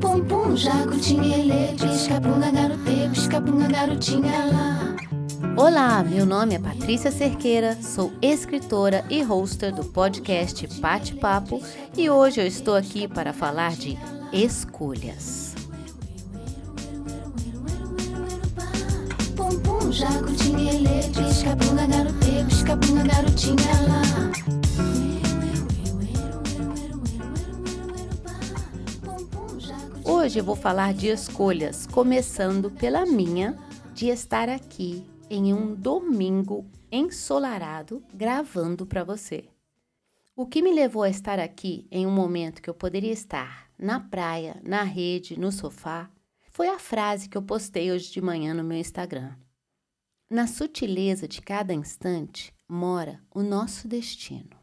Pum pum, jacutinha, ele, pisca-punga, garote, pisca-punga, garotinha lá. Olá, meu nome é Patrícia Cerqueira, sou escritora e hoster do podcast Bate Papo e hoje eu estou aqui para falar de escolhas. Pum pum, jacutinha, ele, pisca-punga, garote, pisca-punga, garotinha lá. Hoje eu vou falar de escolhas, começando pela minha de estar aqui em um domingo ensolarado gravando para você. O que me levou a estar aqui em um momento que eu poderia estar na praia, na rede, no sofá, foi a frase que eu postei hoje de manhã no meu Instagram. Na sutileza de cada instante mora o nosso destino.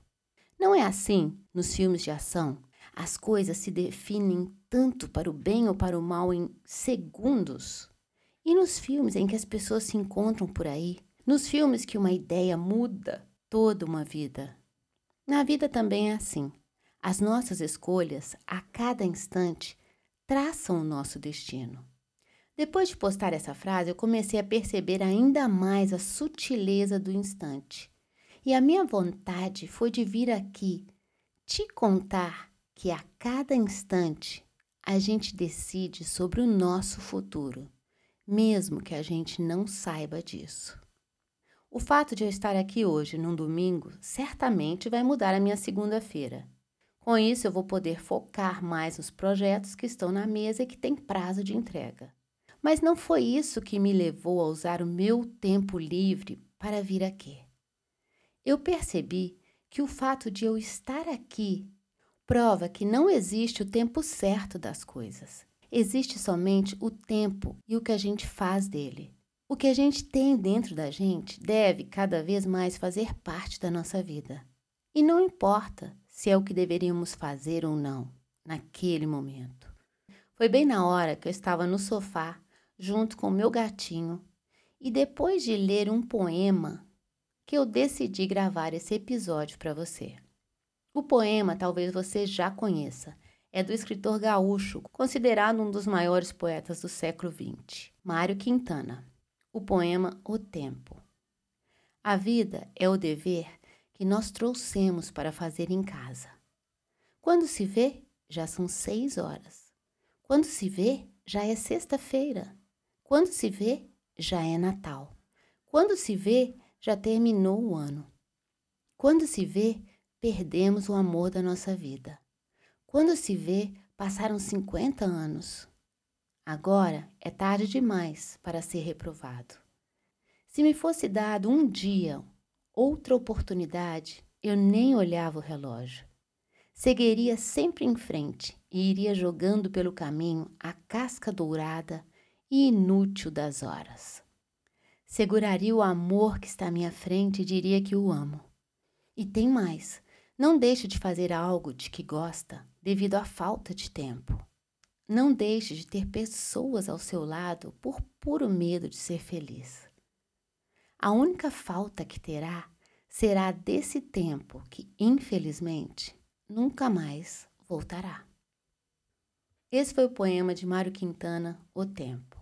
Não é assim nos filmes de ação? As coisas se definem tanto para o bem ou para o mal em segundos. E nos filmes em que as pessoas se encontram por aí, nos filmes que uma ideia muda toda uma vida. Na vida também é assim. As nossas escolhas, a cada instante, traçam o nosso destino. Depois de postar essa frase, eu comecei a perceber ainda mais a sutileza do instante. E a minha vontade foi de vir aqui te contar que a cada instante a gente decide sobre o nosso futuro, mesmo que a gente não saiba disso. O fato de eu estar aqui hoje, num domingo, certamente vai mudar a minha segunda-feira. Com isso, eu vou poder focar mais nos projetos que estão na mesa e que têm prazo de entrega. Mas não foi isso que me levou a usar o meu tempo livre para vir aqui. Eu percebi que o fato de eu estar aqui prova que não existe o tempo certo das coisas. Existe somente o tempo e o que a gente faz dele. O que a gente tem dentro da gente deve cada vez mais fazer parte da nossa vida. E não importa se é o que deveríamos fazer ou não, naquele momento. Foi bem na hora que eu estava no sofá, junto com meu gatinho, e depois de ler um poema, que eu decidi gravar esse episódio para você. O poema talvez você já conheça. É do escritor gaúcho, considerado um dos maiores poetas do século XX, Mário Quintana. O poema O Tempo. A vida é o dever que nós trouxemos para fazer em casa. Quando se vê, já são seis horas. Quando se vê, já é sexta-feira. Quando se vê, já é Natal. Quando se vê, já terminou o ano. Quando se vê, perdemos o amor da nossa vida. Quando se vê, passaram 50 anos. Agora é tarde demais para ser reprovado. Se me fosse dado um dia, outra oportunidade, eu nem olhava o relógio. Seguiria sempre em frente e iria jogando pelo caminho a casca dourada e inútil das horas. Seguraria o amor que está à minha frente e diria que o amo. E tem mais: não deixe de fazer algo de que gosta devido à falta de tempo. Não deixe de ter pessoas ao seu lado por puro medo de ser feliz. A única falta que terá será desse tempo que, infelizmente, nunca mais voltará. Esse foi o poema de Mário Quintana, O Tempo.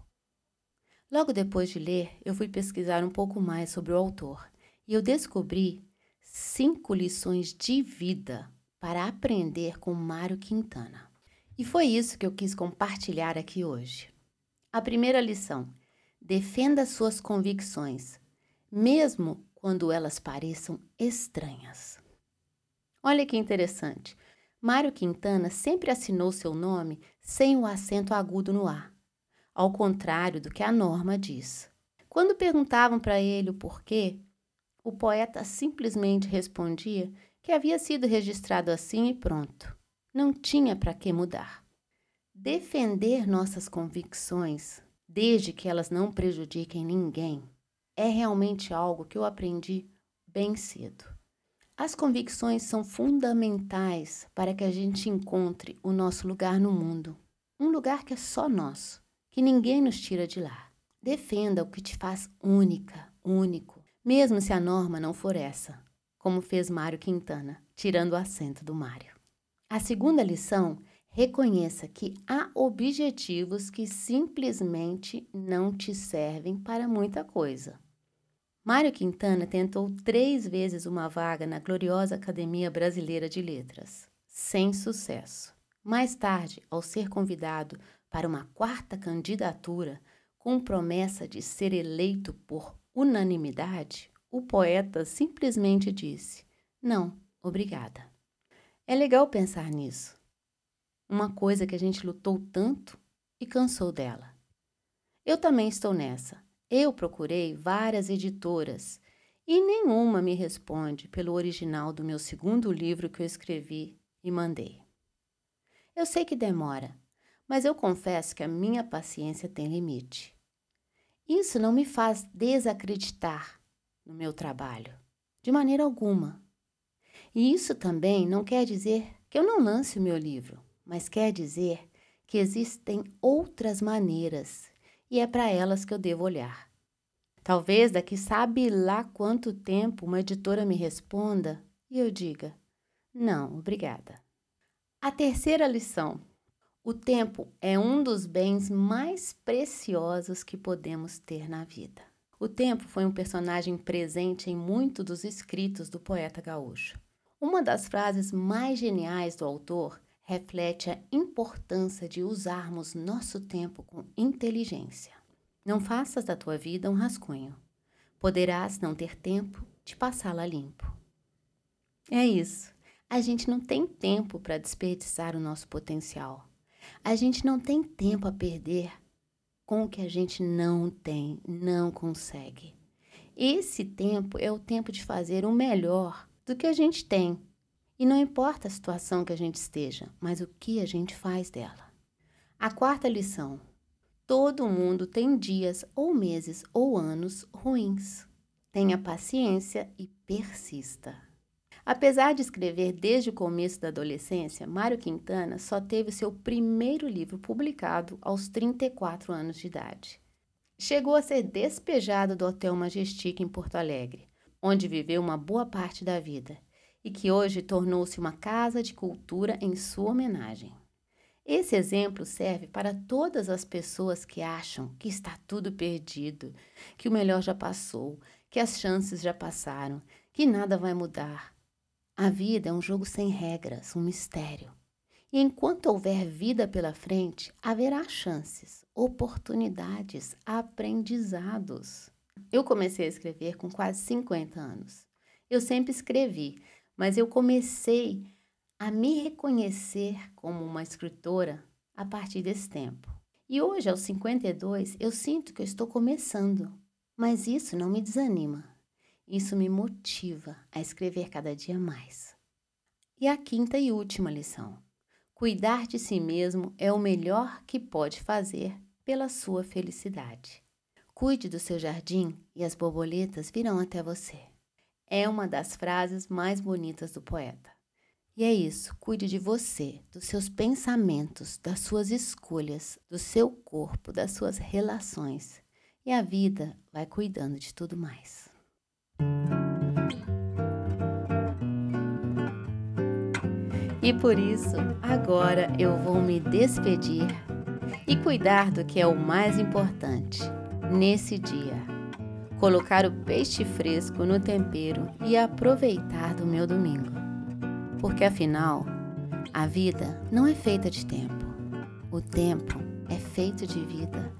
Logo depois de ler, eu fui pesquisar um pouco mais sobre o autor e eu descobri Cinco lições de vida para aprender com Mário Quintana. E foi isso que eu quis compartilhar aqui hoje. A primeira lição: defenda suas convicções, mesmo quando elas pareçam estranhas. Olha que interessante. Mário Quintana sempre assinou seu nome sem o acento agudo no A, ao contrário do que a norma diz. Quando perguntavam para ele o porquê, o poeta simplesmente respondia que havia sido registrado assim e pronto. Não tinha para que mudar. Defender nossas convicções, desde que elas não prejudiquem ninguém, é realmente algo que eu aprendi bem cedo. As convicções são fundamentais para que a gente encontre o nosso lugar no mundo, um lugar que é só nosso, que ninguém nos tira de lá. Defenda o que te faz única, único mesmo se a norma não for essa. como fez Mário Quintana, tirando o acento do Mário. A segunda lição reconheça que há objetivos que simplesmente não te servem para muita coisa. Mário Quintana tentou três vezes uma vaga na gloriosa Academia Brasileira de Letras, sem sucesso. Mais tarde, ao ser convidado para uma quarta candidatura, com promessa de ser eleito por unanimidade, o poeta simplesmente disse: Não, obrigada. É legal pensar nisso uma coisa que a gente lutou tanto e cansou dela. Eu também estou nessa. Eu procurei várias editoras e nenhuma me responde pelo original do meu segundo livro que eu escrevi e mandei. Eu sei que demora, mas eu confesso que a minha paciência tem limite. Isso não me faz desacreditar no meu trabalho, de maneira alguma. E isso também não quer dizer que eu não lance o meu livro mas quer dizer que existem outras maneiras e é para elas que eu devo olhar. Talvez daqui sabe lá quanto tempo uma editora me responda e eu diga: não, obrigada. A terceira lição: o tempo é um dos bens mais preciosos que podemos ter na vida. O tempo foi um personagem presente em muitos dos escritos do poeta gaúcho. Uma das frases mais geniais do autor reflete a importância de usarmos nosso tempo com inteligência. Não faças da tua vida um rascunho. Poderás não ter tempo de passá-la limpo. É isso. A gente não tem tempo para desperdiçar o nosso potencial. A gente não tem tempo a perder com o que a gente não tem, não consegue. Esse tempo é o tempo de fazer o melhor do que a gente tem e não importa a situação que a gente esteja, mas o que a gente faz dela. A quarta lição: todo mundo tem dias ou meses ou anos ruins. Tenha paciência e persista. Apesar de escrever desde o começo da adolescência, Mário Quintana só teve seu primeiro livro publicado aos 34 anos de idade. Chegou a ser despejado do Hotel Majestic em Porto Alegre, onde viveu uma boa parte da vida e que hoje tornou-se uma casa de cultura em sua homenagem. Esse exemplo serve para todas as pessoas que acham que está tudo perdido, que o melhor já passou, que as chances já passaram, que nada vai mudar. A vida é um jogo sem regras, um mistério. E enquanto houver vida pela frente, haverá chances, oportunidades, aprendizados. Eu comecei a escrever com quase 50 anos. Eu sempre escrevi, mas eu comecei a me reconhecer como uma escritora a partir desse tempo. E hoje, aos 52, eu sinto que eu estou começando, mas isso não me desanima. Isso me motiva a escrever cada dia mais. E a quinta e última lição: cuidar de si mesmo é o melhor que pode fazer pela sua felicidade. Cuide do seu jardim e as borboletas virão até você é uma das frases mais bonitas do poeta. E é isso, cuide de você, dos seus pensamentos, das suas escolhas, do seu corpo, das suas relações. E a vida vai cuidando de tudo mais. E por isso, agora eu vou me despedir e cuidar do que é o mais importante nesse dia colocar o peixe fresco no tempero e aproveitar do meu domingo. Porque afinal, a vida não é feita de tempo, o tempo é feito de vida.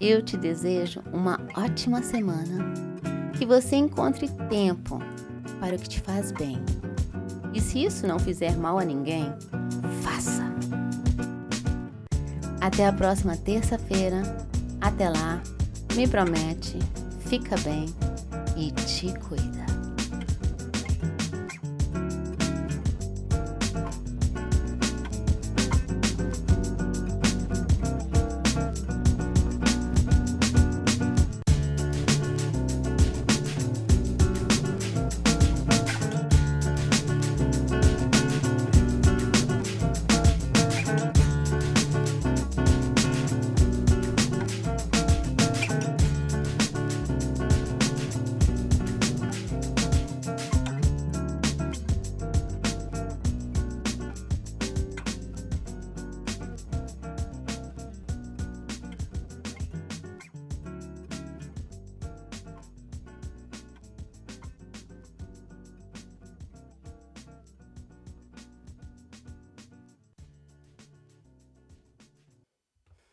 Eu te desejo uma ótima semana, que você encontre tempo para o que te faz bem. E se isso não fizer mal a ninguém, faça! Até a próxima terça-feira. Até lá! Me promete, fica bem e te cuida.